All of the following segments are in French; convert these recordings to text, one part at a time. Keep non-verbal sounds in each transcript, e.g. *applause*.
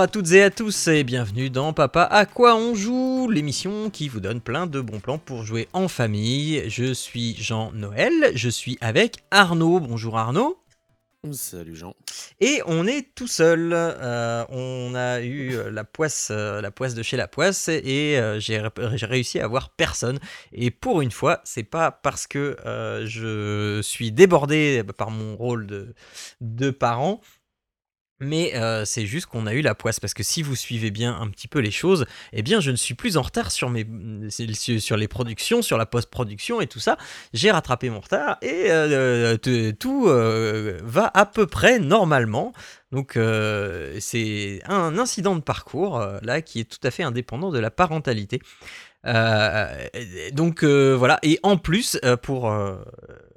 Bonjour à toutes et à tous et bienvenue dans Papa à quoi on joue, l'émission qui vous donne plein de bons plans pour jouer en famille. Je suis Jean-Noël, je suis avec Arnaud. Bonjour Arnaud. Salut Jean. Et on est tout seul. Euh, on a eu la poisse, euh, la poisse de chez la poisse et euh, j'ai j'ai réussi à avoir personne. Et pour une fois, c'est pas parce que je suis débordé par mon rôle de, de parent mais euh, c'est juste qu'on a eu la poisse parce que si vous suivez bien un petit peu les choses, eh bien je ne suis plus en retard sur mes sur les productions, sur la post-production et tout ça. J'ai rattrapé mon retard et euh, tout euh, va à peu près normalement. Donc c'est un incident de parcours là qui est tout à fait indépendant de la parentalité. donc voilà et en plus pour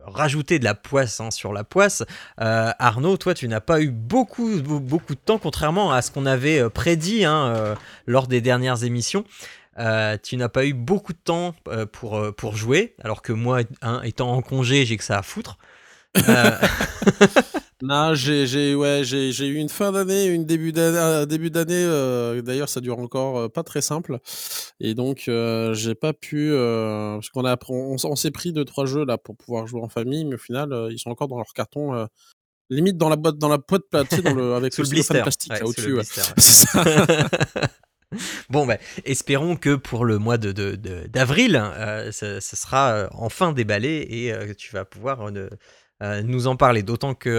rajouter de la poisse hein, sur la poisse. Euh, Arnaud, toi, tu n'as pas eu beaucoup, beaucoup de temps, contrairement à ce qu'on avait euh, prédit hein, euh, lors des dernières émissions. tu n'as pas eu beaucoup de temps pour, pour jouer, alors que moi, étant en congé, j'ai que ça à foutre. *laughs* Non, j'ai ouais, j'ai eu une fin d'année, une début d'année. Début d'année D'ailleurs, ça dure encore pas très simple. Et donc, j'ai pas pu. parce qu'on a, on, s'est pris deux trois jeux là pour pouvoir jouer en famille, mais au final, ils sont encore dans leur carton. limite dans la boîte, dans la boîte dans le, avec le, blister plastique au-dessus. C'est *laughs* ça. *laughs* Bon, ben, espérons que pour le mois de, d'avril, de, ce, sera enfin déballé et tu vas pouvoir euh, nous en parler. D'autant que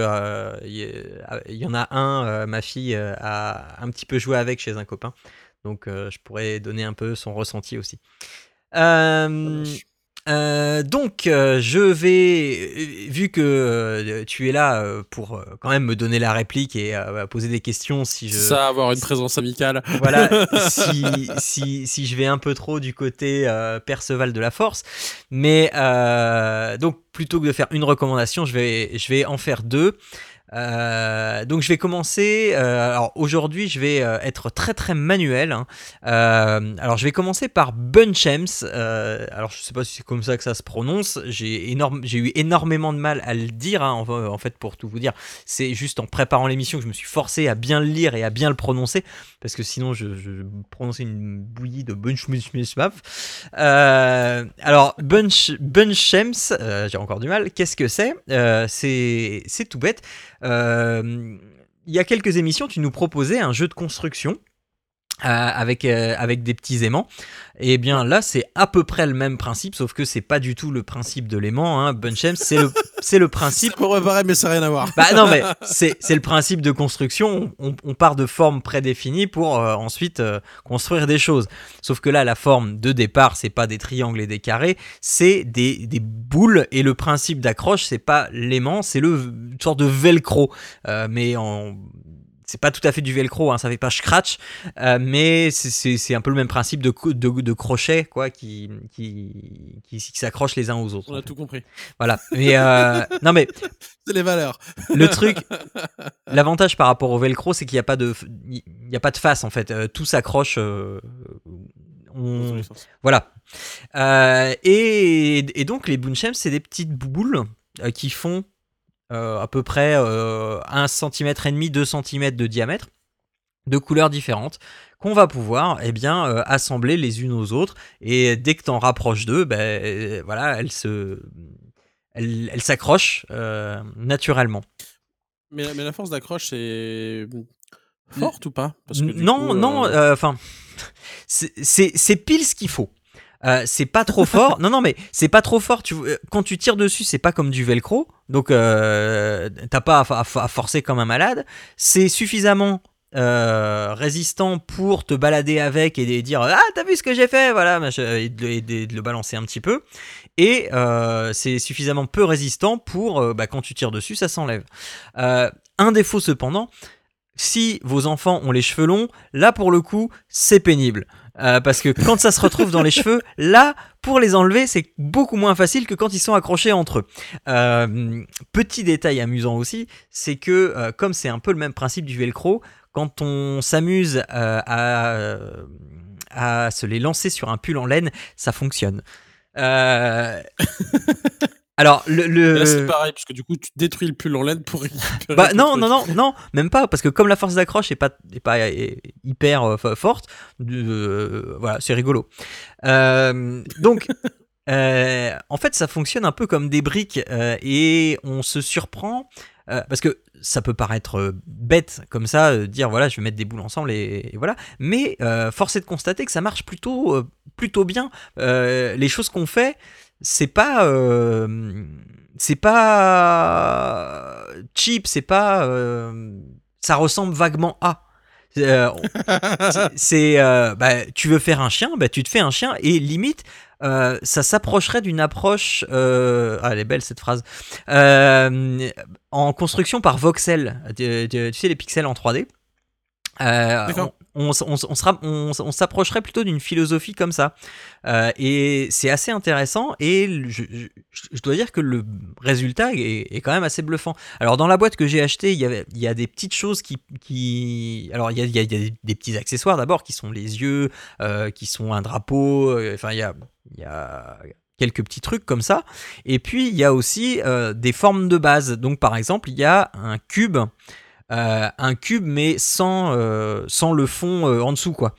il euh, y, en a un, euh, ma fille a un petit peu joué avec chez un copain. Donc je pourrais donner un peu son ressenti aussi. Euh, donc, euh, je vais, euh, vu que tu es là pour quand même me donner la réplique et poser des questions, si je. Ça, avoir une présence amicale. Voilà, *laughs* si, si, si, je vais un peu trop du côté Perceval de la Force. Mais donc, plutôt que de faire une recommandation, je vais, je vais en faire deux. Euh, donc je vais commencer. Euh, alors aujourd'hui, je vais euh, être très très manuel. Hein. alors je vais commencer par Bunchems. alors je sais pas si c'est comme ça que ça se prononce. J'ai énorme, j'ai eu énormément de mal à le dire. Hein, en, fait, pour tout vous dire, c'est juste en préparant l'émission que je me suis forcé à bien le lire et à bien le prononcer parce que sinon je, je prononçais une bouillie de Bunchems. alors Bunch, Bunchems, j'ai encore du mal. Qu'est-ce que c'est? C'est c'est tout bête. Euh, il y a quelques émissions, tu nous proposais un jeu de construction avec, euh, avec des petits aimants. Et eh bien là, c'est à peu près le même principe, sauf que c'est pas du tout le principe de l'aimant. Hein. Bunchem, c'est le, *laughs* c'est le principe. Ça pourrait mais ça n'a rien à voir. Bah non, mais c'est, c'est le principe de construction. On, on, part de formes prédéfinies pour euh, ensuite construire des choses. Sauf que là, la forme de départ, c'est pas des triangles et des carrés, c'est des, des boules. Et le principe d'accroche, c'est pas l'aimant, c'est le une sorte de velcro, mais en c'est pas tout à fait du velcro, hein, ça fait pas scratch, euh, mais c'est un peu le même principe de, de, de crochet quoi, qui, qui, qui, s'accrochent les uns aux autres. On a tout compris. Voilà. Mais euh, *laughs* non mais c'est les valeurs. Le truc, *laughs* l'avantage par rapport au velcro, c'est qu'il n'y a pas de, il y a pas de face en fait. Euh, tout s'accroche. Voilà. Et, et, donc les Bunchems, c'est des petites boules qui font à peu près 1 euh, cm et demi, 2 cm de diamètre, de couleurs différentes, qu'on va pouvoir eh bien, euh, assembler les unes aux autres. Et dès que tu en rapproches d'eux, ben, voilà, elles se, elles, s'accrochent naturellement. Mais, mais, la force d'accroche, c'est forte ou pas? Non, non, enfin, *laughs* c'est pile ce qu'il faut. Euh, c'est pas trop fort. Non, non, mais c'est pas trop fort. Tu, euh, quand tu tires dessus, c'est pas comme du velcro. Donc, euh, t'as pas à, forcer comme un malade. C'est suffisamment résistant pour te balader avec et dire Ah, t'as vu ce que j'ai fait? Voilà, et de, le balancer un petit peu. Et c'est suffisamment peu résistant pour, bah, quand tu tires dessus, ça s'enlève. un défaut cependant, si vos enfants ont les cheveux longs, là pour le coup, c'est pénible. Parce que quand ça se retrouve dans les *laughs* cheveux, là, pour les enlever, c'est beaucoup moins facile que quand ils sont accrochés entre eux. petit détail amusant aussi, c'est que comme c'est un peu le même principe du velcro, quand on s'amuse à, à se les lancer sur un pull en laine, ça fonctionne. *laughs* Alors, le. c'est pareil, parce que du coup, tu détruis le pull en laine pour *laughs* Bah, non, non, non, non, même pas, parce que comme la force d'accroche n'est pas, est pas hyper euh, forte, euh, voilà, c'est rigolo. Euh, donc. *laughs* en fait, ça fonctionne un peu comme des briques et on se surprend parce que ça peut paraître bête comme ça, dire voilà, je vais mettre des boules ensemble et, voilà. Mais force est de constater que ça marche plutôt, plutôt bien. les choses qu'on fait, c'est pas euh, c'est pas cheap, c'est pas euh, ça ressemble vaguement à. Euh, c'est bah, tu veux faire un chien, bah, tu te fais un chien et limite ça s'approcherait d'une approche ah elle est belle cette phrase en construction par voxel. Tu, tu, sais les pixels en 3D on, on, s'approcherait plutôt d'une philosophie comme ça. Euh, et c'est assez intéressant et je, dois dire que le résultat est, quand même assez bluffant. Alors dans la boîte que j'ai achetée, il y, avait, il y a des petites choses qui... alors il y a, des, petits accessoires d'abord qui sont les yeux, euh, qui sont un drapeau, euh, enfin il y a, il y a quelques petits trucs comme ça. Et puis il y a aussi des formes de base. Donc par exemple, il y a un cube. Euh, un cube mais sans, euh, sans le fond euh, en dessous quoi.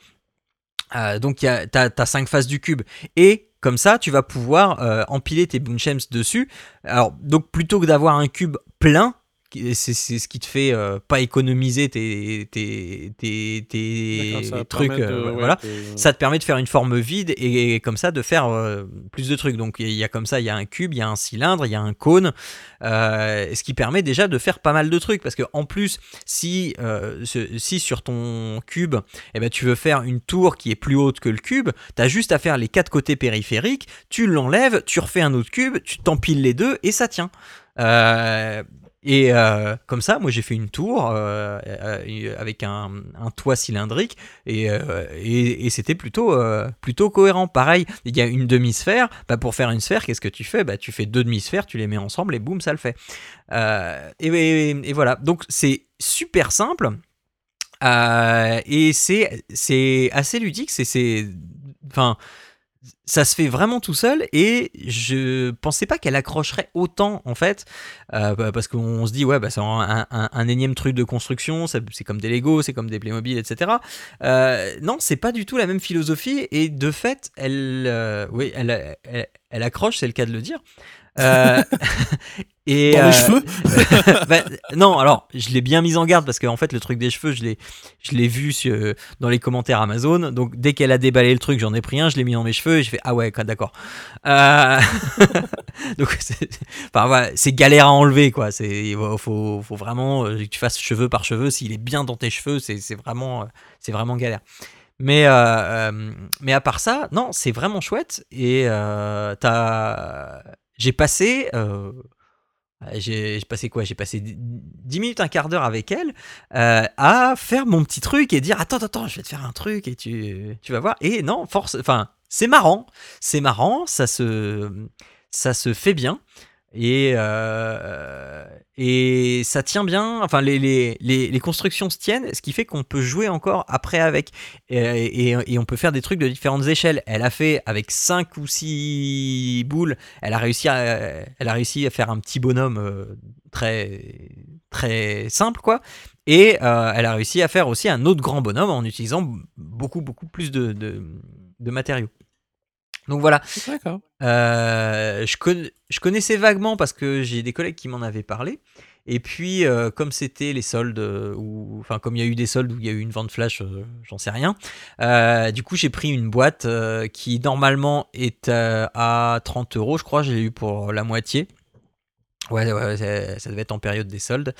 donc tu as, 5 faces du cube et comme ça tu vas pouvoir empiler tes Bunchems dessus. Alors donc plutôt que d'avoir un cube plein c'est ce qui te fait euh, pas économiser tes, tes, tes, trucs. Euh, voilà. Ça te permet de faire une forme vide et, comme ça de faire euh, plus de trucs. Donc il y a comme ça, il y a un cube, il y a un cylindre, il y a un cône, ce qui permet déjà de faire pas mal de trucs. Parce que en plus, si, si sur ton cube, eh ben, tu veux faire une tour qui est plus haute que le cube, tu as juste à faire les quatre côtés périphériques, tu l'enlèves, tu refais un autre cube, tu t'empiles les deux et ça tient. Euh, et euh, comme ça, moi j'ai fait une tour euh, euh, avec un, toit cylindrique et, c'était plutôt, plutôt cohérent. Pareil, il y a une demi-sphère. Bah, pour faire une sphère, qu'est-ce que tu fais? Bah, Tu fais deux demi-sphères, tu les mets ensemble et boum, ça le fait. Et, et, voilà, donc c'est super simple. et c'est assez ludique. C'est. Enfin ça se fait vraiment tout seul et je pensais pas qu'elle accrocherait autant en fait. Euh, bah, parce qu'on se dit ouais bah c'est un, énième truc de construction c'est comme des Lego c'est comme des Playmobil etc euh, non c'est pas du tout la même philosophie et de fait elle euh, oui elle, elle accroche c'est le cas de le dire euh, *laughs* et Dans les euh, cheveux *laughs* bah, Non, alors je l'ai bien mise en garde parce qu'en en fait le truc des cheveux, je l'ai, je l'ai vu sur, dans les commentaires Amazon. Donc dès qu'elle a déballé le truc, j'en ai pris un, je l'ai mis dans mes cheveux et je fais ah ouais, d'accord. Euh... *laughs* donc c'est, enfin, voilà, c'est galère à enlever quoi. C'est faut, faut vraiment euh, que tu fasses cheveux par cheveux. S'il est bien dans tes cheveux, c'est, c'est vraiment, c'est vraiment galère. Mais, euh, euh, mais à part ça, non, c'est vraiment chouette. Et euh, j'ai passé. j'ai passé quoi? J'ai passé 10 minutes, un quart d'heure avec elle à faire mon petit truc et dire Attends, attends, je vais te faire un truc et tu, tu vas voir. Et non, force. Enfin, c'est marrant. C'est marrant, ça se, ça se fait bien. Et, euh, et ça tient bien, enfin les, les, les, constructions se tiennent, ce qui fait qu'on peut jouer encore après avec, et, et, on peut faire des trucs de différentes échelles. Elle a fait avec 5 ou 6 boules, elle a réussi à, elle a réussi à faire un petit bonhomme euh, très, très simple, quoi. Et euh, elle a réussi à faire aussi un autre grand bonhomme en utilisant beaucoup, beaucoup plus de, de, de matériaux. Donc voilà. Euh, je, je, connaissais vaguement parce que j'ai des collègues qui m'en avaient parlé. Et puis, euh, comme c'était les soldes, euh, ou enfin, comme il y a eu des soldes où il y a eu une vente flash, j'en sais rien. du coup, j'ai pris une boîte qui normalement est à 30 euros, je crois. J'ai eu pour la moitié. Ouais, ouais, ça devait être en période des soldes.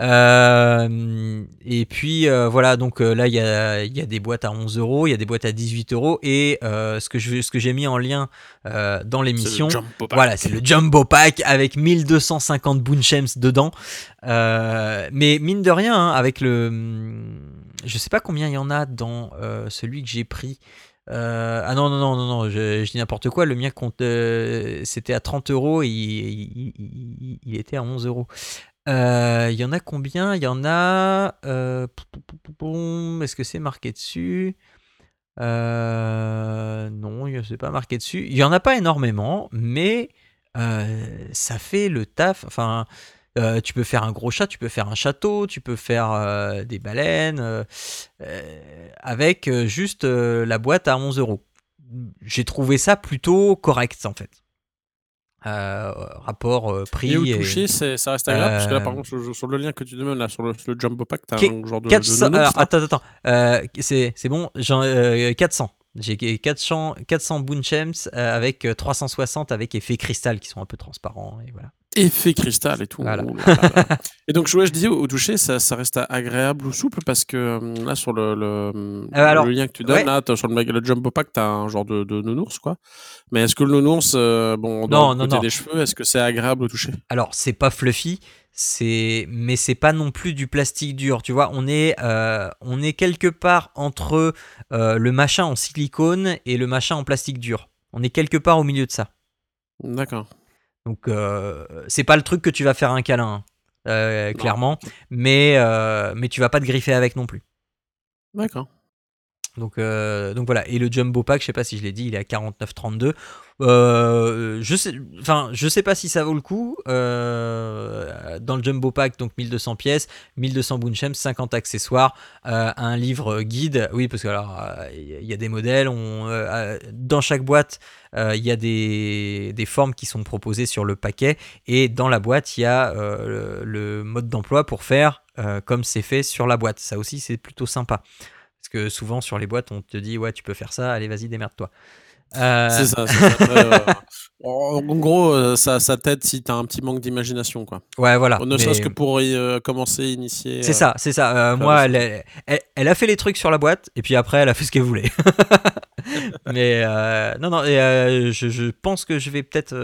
Euh, et puis euh, voilà, donc euh, là il y a, y a, des boîtes à 11 euros, il y a des boîtes à 18 euros et ce que je, ce que j'ai mis en lien dans l'émission, voilà, c'est le jumbo pack avec 1250 Bunchems dedans. mais mine de rien, hein, avec le, je sais pas combien il y en a dans celui que j'ai pris. Euh, ah non, non, non, non, non, je, dis n'importe quoi. Le mien compte, euh, c'était à 30 euros et il, était à 11 euros. Euh, Il y en a combien? Il y en a. Est-ce que c'est marqué dessus? Non, il- c'est pas marqué dessus. Il y en a pas énormément, mais ça fait le taf. Enfin, euh, tu peux faire un gros chat, tu peux faire un château, tu peux faire euh, des baleines euh, avec juste la boîte à 11 euros. J'ai trouvé ça plutôt correct en fait. Rapport prix. Et et- toucher, ça reste agréable parce que là, par contre, sur, sur le lien que tu demandes, là, sur le, le Jumbo Pack, t'as un genre de, de 400, nounours, alors, là. attends, attends, c'est, bon, j'en, euh, 400. J'ai 400, 400 Boonchems euh, avec euh, 360 avec effet cristal qui sont un peu transparents. Et voilà. Effet cristal et tout. Voilà. Là. *laughs* et donc, ouais, je disais, au toucher, ça, ça reste agréable ou souple parce que hum, là, sur le, le, Euh, alors, le lien que tu donnes, ouais. là, sur le, le Jumbo Pack, t'as un genre de, de nounours, quoi. Mais est-ce que le nounours, euh, bon, dans Non, le non, côté non. des cheveux, est-ce que c'est agréable au toucher? Alors, c'est pas fluffy, c'est, mais c'est pas non plus du plastique dur. Tu vois, on est, euh, on est quelque part entre euh, le machin en silicone et le machin en plastique dur. On est quelque part au milieu de ça. D'accord. Donc, euh, c'est pas le truc que tu vas faire un câlin, hein, clairement, mais, mais tu vas pas te griffer avec non plus. D'accord. Donc, euh, donc voilà. Et le Jumbo Pack, je sais pas si je l'ai dit, il est à 49,32. Euh, je sais, sais pas si ça vaut le coup. Euh, dans le Jumbo Pack, donc 1200 pièces, 1200 Boonchems, 50 accessoires, un livre guide. Oui, parce que alors, il y a des modèles. Dans chaque boîte, il y a des, formes qui sont proposées sur le paquet. Et dans la boîte, il y a le, mode d'emploi pour faire comme c'est fait sur la boîte. Ça aussi, c'est plutôt sympa. Parce que souvent sur les boîtes, on te dit ouais, tu peux faire ça, allez, vas-y, démerde-toi. Euh, C'est ça. ça. *laughs* Euh, en gros, euh, ça, ça t'aide si t'as un petit manque d'imagination, quoi. ouais, voilà. ne serait-ce que pour y, euh, commencer, initier. C'est euh, ça, c'est ça. Moi, elle, elle, elle a fait les trucs sur la boîte, et puis après, elle a fait ce qu'elle voulait. *laughs* Mais non, non, et, je, je pense que je vais peut-être,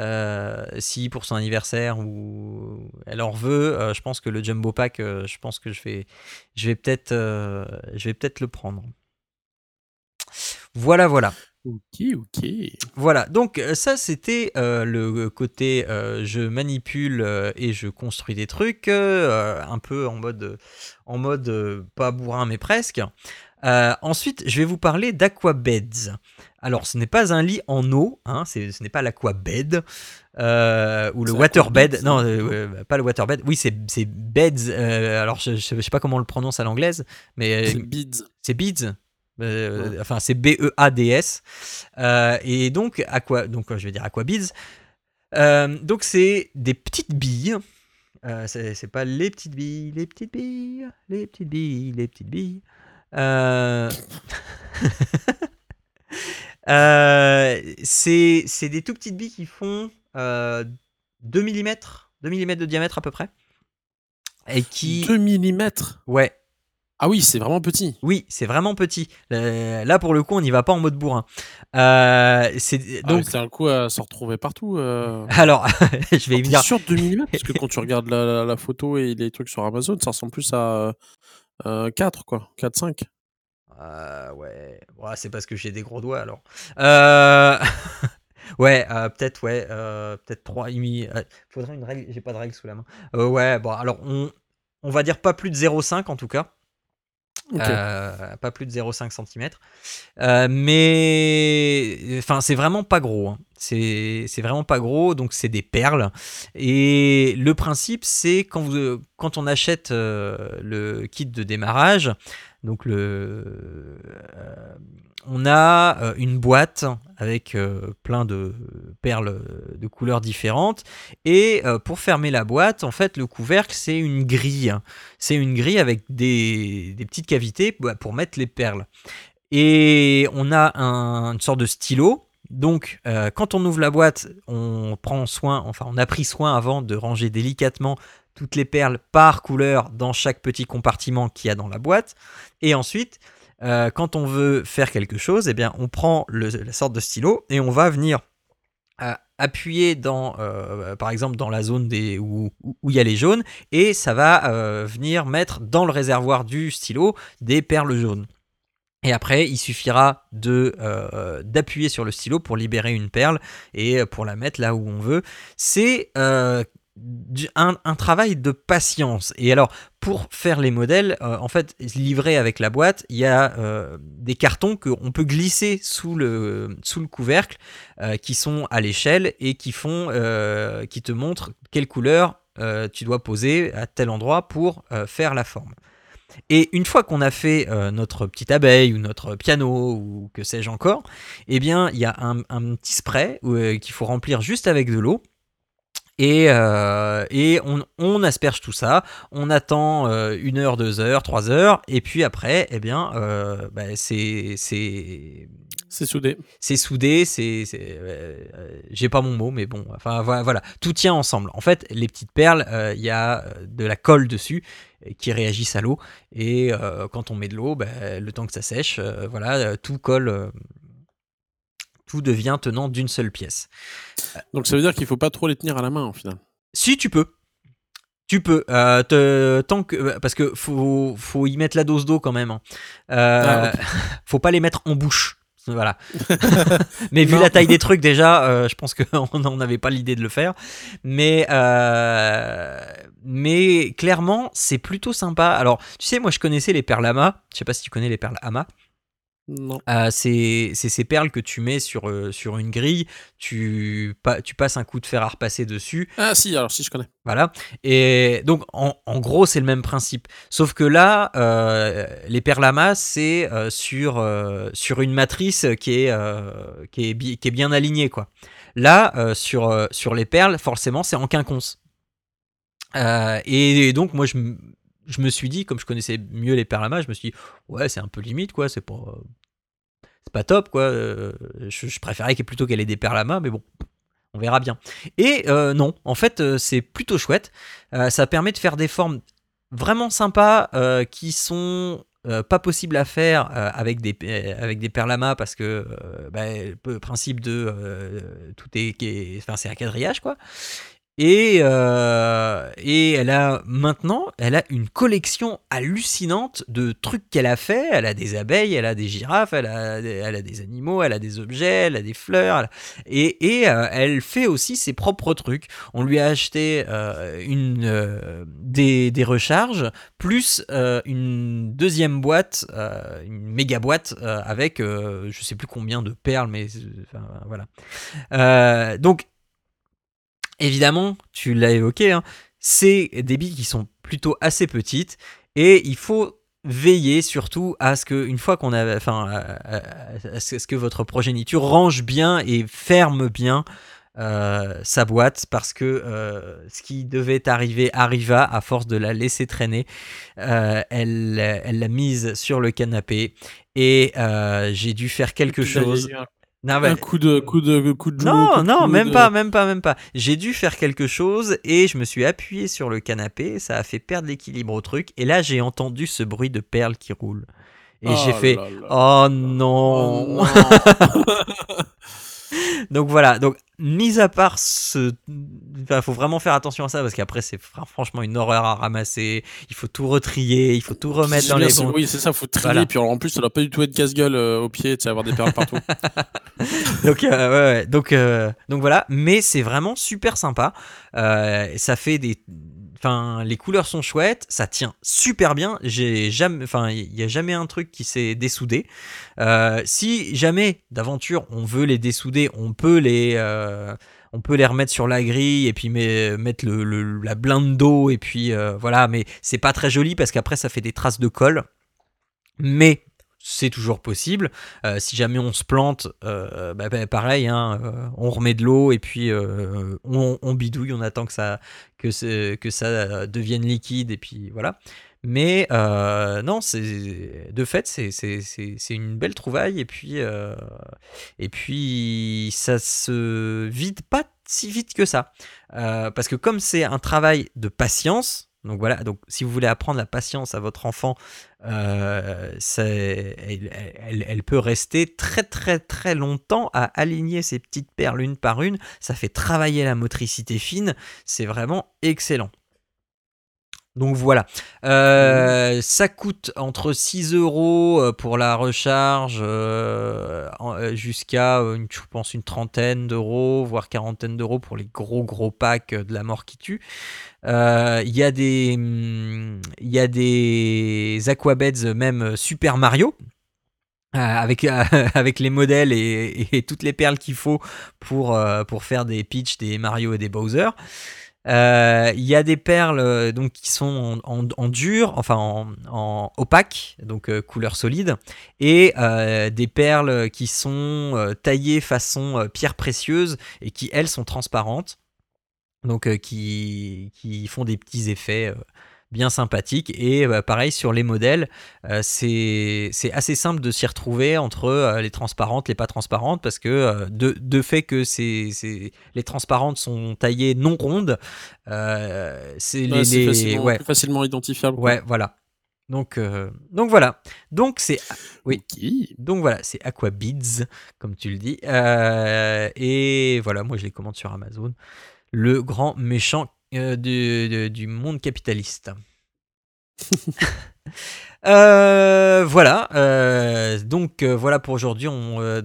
euh, si pour son anniversaire ou elle en veut, euh, je pense que le jumbo pack, euh, je pense que je vais, je vais peut-être, je vais peut-être le prendre. Voilà, voilà. Ok, ok. Voilà, donc ça c'était le côté je manipule et je construis des trucs, un peu en mode, en mode pas bourrin mais presque. Ensuite, je vais vous parler d'Aquabeds. Alors, ce n'est pas un lit en eau, hein, ce n'est pas l'Aquabed euh, ou le waterbed. Non, euh, pas le waterbed. Oui, c'est beds. euh, alors, je, je sais pas comment on le prononce à l'anglaise, mais C'est Beads. c'est Beads. Ouais. Enfin, c'est B-E-A-D-S. Et donc, aqua, donc, je vais dire Aqua Beads. Euh, donc, c'est des petites billes. C'est pas les petites billes, les petites billes, les petites billes, les petites billes. Euh, *laughs* *laughs* euh, c'est c'est des tout petites billes qui font euh, 2 mm, 2 mm de diamètre à peu près. Et qui. 2 mm. Ouais, Ah oui, c'est vraiment petit. oui, c'est vraiment petit. Euh, là, pour le coup, on n'y va pas en mode bourrin. Euh, c'est Donc, donc. c'est un coup à se retrouver partout. Euh... *laughs* alors, *laughs* je vais y venir. sûr 2 mm Parce que *laughs* quand tu regardes la, la- la photo et les trucs sur Amazon, ça ressemble plus à euh, 4, quoi. 4, 5. Euh, ouais, c'est parce que j'ai des gros doigts alors. Euh, *laughs* ouais, euh, peut-être, ouais, euh, peut-être 3 faudrait une règle, j'ai pas de règle sous la main. Ouais, bon, alors on, on va dire pas plus de 0,5 en tout cas. Euh, pas plus de 0,5 cm. mais enfin, c'est vraiment pas gros. hein. C'est vraiment pas gros, donc c'est des perles. Et le principe, c'est quand, quand on achète euh, le kit de démarrage, donc le, euh, on a euh, une boîte avec euh, plein de perles de couleurs différentes. Et euh, pour fermer la boîte, en fait, le couvercle, c'est une grille. C'est une grille avec des, petites cavités bah, pour mettre les perles. Et on a un- une sorte de stylo. Donc, euh, quand on ouvre la boîte, on prend soin, enfin, on a pris soin avant de ranger délicatement toutes les perles par couleur dans chaque petit compartiment qu'il y a dans la boîte. Et ensuite, euh, quand on veut faire quelque chose, eh bien, on prend la sorte de stylo et on va venir euh, appuyer dans, euh, par exemple, dans la zone où, il y a les jaunes, et ça va venir mettre dans le réservoir du stylo des perles jaunes. Et après, il suffira de d'appuyer sur le stylo pour libérer une perle et pour la mettre là où on veut. C'est un, travail de patience. Et alors, pour faire les modèles, euh, en fait, livrés avec la boîte, il y a euh, des cartons qu'on peut glisser sous le, sous le couvercle, euh, qui sont à l'échelle et qui font, qui te montrent quelle couleur tu dois poser à tel endroit pour faire la forme. Et une fois qu'on a fait notre petite abeille ou notre piano ou que sais-je encore, eh bien, il y a un, petit spray qu'il faut remplir juste avec de l'eau. Et, euh, et on, asperge tout ça, on attend une heure, deux heures, trois heures, et puis après, eh bien, bah, c'est c'est soudé. C'est soudé, c'est. J'ai pas mon mot, mais bon, enfin voilà, tout tient ensemble. En fait, les petites perles, il y a de la colle dessus qui réagissent à l'eau. Et euh, quand on met de l'eau, bah, le temps que ça sèche, euh, voilà, euh, tout colle, tout devient tenant d'une seule pièce. Donc ça veut dire qu'il faut pas trop les tenir à la main au final. Si tu peux. Tu peux, tant que parce que faut, faut y mettre la dose d'eau quand même. Hein. Ah, *laughs* faut pas les mettre en bouche. Voilà. *laughs* mais vu la taille des trucs déjà, euh, je pense qu'on *laughs* n'en avait pas l'idée de le faire. Mais, euh, mais clairement, c'est plutôt sympa. Alors, tu sais, moi je connaissais les perles Ama. Je sais pas si tu connais les perles Ama. Euh, c'est ces perles que tu mets sur, euh, sur une grille, tu, tu passes un coup de fer à repasser dessus. Ah si, alors si je connais. Voilà. Et donc en, gros c'est le même principe. Sauf que là, euh, les perles à masse, c'est sur, sur une matrice qui est, qui est, qui est bien alignée. Quoi. Là, sur, sur les perles, forcément c'est en quinconce. et, donc moi je je me suis dit, comme je connaissais mieux les perlamas, je me suis dit, ouais, c'est un peu limite, quoi, c'est pas, c'est pas top, quoi. Euh, je, préférais plutôt qu'elle ait des perlamas, mais bon, on verra bien. Et euh, non, en fait, euh, c'est plutôt chouette. ça permet de faire des formes vraiment sympas qui sont pas possibles à faire avec des avec des perlamas parce que bah, le principe de tout est, enfin c'est un quadrillage quoi et, euh, et elle a maintenant, elle a une collection hallucinante de trucs qu'elle a fait. Elle a des abeilles, elle a des girafes, elle a, elle a des animaux, elle a des objets, elle a des fleurs. et, et euh, elle fait aussi ses propres trucs. On lui a acheté euh, une, des, des, recharges, plus une deuxième boîte, une méga boîte avec je sais plus combien de perles, mais voilà. donc évidemment, tu l'as évoqué, hein, c'est des billes qui sont plutôt assez petites et il faut veiller surtout à ce que une fois qu'on a enfin à, ce que votre progéniture range bien et ferme bien euh, sa boîte parce que euh, ce qui devait arriver arriva à force de la laisser traîner. Euh, elle elle l'a mise sur le canapé et j'ai dû faire quelque chose. Non, un coup de coup de coup de Non, non, même pas, même pas, même pas. J'ai dû faire quelque chose et je me suis appuyé sur le canapé, ça a fait perdre l'équilibre au truc et là j'ai entendu ce bruit de perles qui roule. Et j'ai oh fait oh non. *laughs* *laughs* Donc voilà, donc mis à part ce. Il faut vraiment faire attention à ça parce qu'après, c'est franchement une horreur à ramasser. Il faut tout retrier, il faut tout remettre dans les bons. Oui, c'est ça, il faut trier. Puis en plus, ça doit pas du tout être casse-gueule euh, au pied, tu sais, avoir des perles partout. *laughs* donc, euh, ouais, donc, euh, donc voilà, mais c'est vraiment super sympa. ça fait des Enfin, les couleurs sont chouettes, ça tient super bien. J'ai jamais, enfin, il n'y a jamais un truc qui s'est dessoudé. Si jamais d'aventure on veut les dessouder, on peut les, on peut les remettre sur la grille et puis mettre le, la blinde d'eau et puis euh, voilà. Mais c'est pas très joli parce qu'après ça fait des traces de colle. Mais c'est toujours possible. Euh, si jamais on se plante, euh, bah, bah, pareil, hein, euh, on remet de l'eau et puis on, bidouille, on attend que ça, que, que ça devienne liquide et puis voilà. Mais non, c'est de fait, c'est une belle trouvaille et puis, et puis ça se vide pas si vite que ça. parce que comme c'est un travail de patience, donc voilà, donc si vous voulez apprendre la patience à votre enfant, euh, elle, peut rester très très très longtemps à aligner ces petites perles une par une. Ça fait travailler la motricité fine, c'est vraiment excellent. Donc voilà, euh, ça coûte entre 6 euros euh, pour la recharge euh, jusqu'à, je pense, une trentaine d'euros, voire quarantaine d'euros pour les gros gros packs de la mort qui tue. Il y a des, hum, il y a des Aquabeds même Super Mario. *laughs* avec, les modèles et, toutes les perles qu'il faut pour, pour faire des Peach, des Mario et des Bowser. Euh, il y a des perles euh, donc qui sont en, dur, enfin en, opaque, donc euh, couleur solide, et des perles qui sont taillées façon pierre précieuse et qui elles sont transparentes, donc qui, qui, font des petits effets bien sympathique. Et bah, pareil sur les modèles, euh, c'est assez simple de s'y retrouver entre euh, les transparentes, les pas transparentes, parce que euh, de, de, fait que c'est les transparentes sont taillées non rondes, c'est les, facilement, ouais. plus facilement identifiable. Ouais, voilà. Donc, donc voilà. Donc c'est oui. Donc voilà, c'est Aquabids comme tu le dis. et voilà, moi je les commande sur Amazon. Le grand méchant euh, du, monde capitaliste. *laughs* Euh, voilà, euh, donc voilà pour aujourd'hui.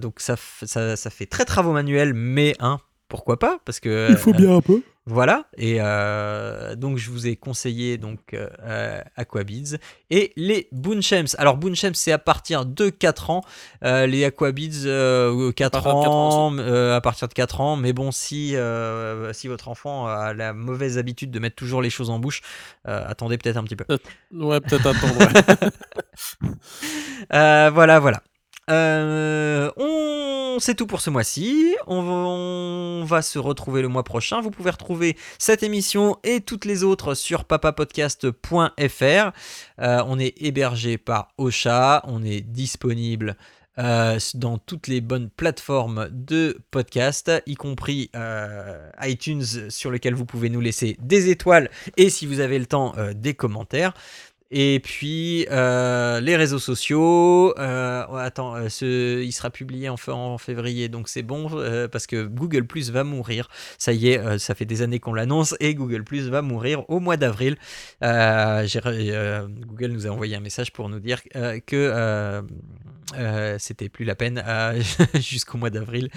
donc ça, ça, ça, fait très travaux manuels, mais hein, pourquoi pas Parce que il faut bien un peu. Voilà, et euh, donc je vous ai conseillé donc euh, Aquabids et les Boonshems. Alors Boonshems c'est à partir de 4 ans, euh, les Aquabids 4 ans, à partir de 4 ans, mais bon si, si votre enfant a la mauvaise habitude de mettre toujours les choses en bouche, attendez peut-être un petit peu. Ouais, peut-être attendre. *laughs* voilà, voilà. Euh, on... C'est tout pour ce mois-ci. On va... se retrouver le mois prochain. Vous pouvez retrouver cette émission et toutes les autres sur papapodcast.fr. Euh, on est hébergé par Ocha. On est disponible euh, dans toutes les bonnes plateformes de podcast, y compris iTunes, sur lequel vous pouvez nous laisser des étoiles et si vous avez le temps, des commentaires. Et puis euh, les réseaux sociaux. Euh, attends, euh, ce, il sera publié en, en février, donc c'est bon parce que Google Plus va mourir. Ça y est, ça fait des années qu'on l'annonce et Google Plus va mourir au mois d'avril. Google nous a envoyé un message pour nous dire que c'était plus la peine *laughs* jusqu'au mois d'avril.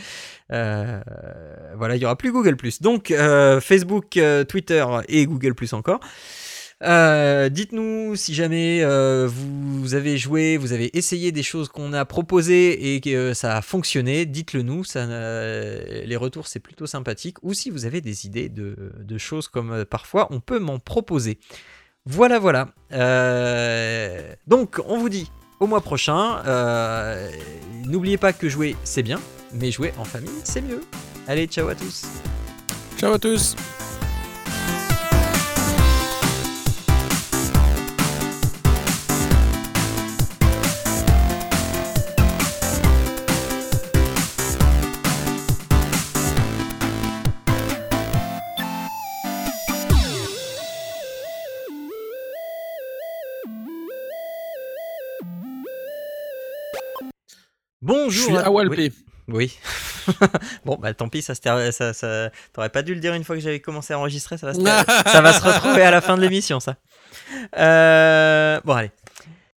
voilà, il y aura plus Google Plus. Donc Facebook, Twitter et Google Plus encore. Euh, dites-nous si jamais euh, vous avez joué, vous avez essayé des choses qu'on a proposées et que ça a fonctionné, dites-le nous. Les retours, c'est plutôt sympathique. Ou si vous avez des idées de, choses comme euh, parfois on peut m'en proposer. Voilà, voilà. donc, on vous dit au mois prochain. N'oubliez pas que jouer, c'est bien, mais jouer en famille, c'est mieux. Allez, ciao à tous. Ciao à tous. Suis à Oui. oui. *laughs* bon, bah tant pis, ça, ça, ça... t'aurais pas dû le dire une fois que j'avais commencé à enregistrer, ça va, se... *laughs* ça va se retrouver à la fin de l'émission, ça. Euh... Bon, allez.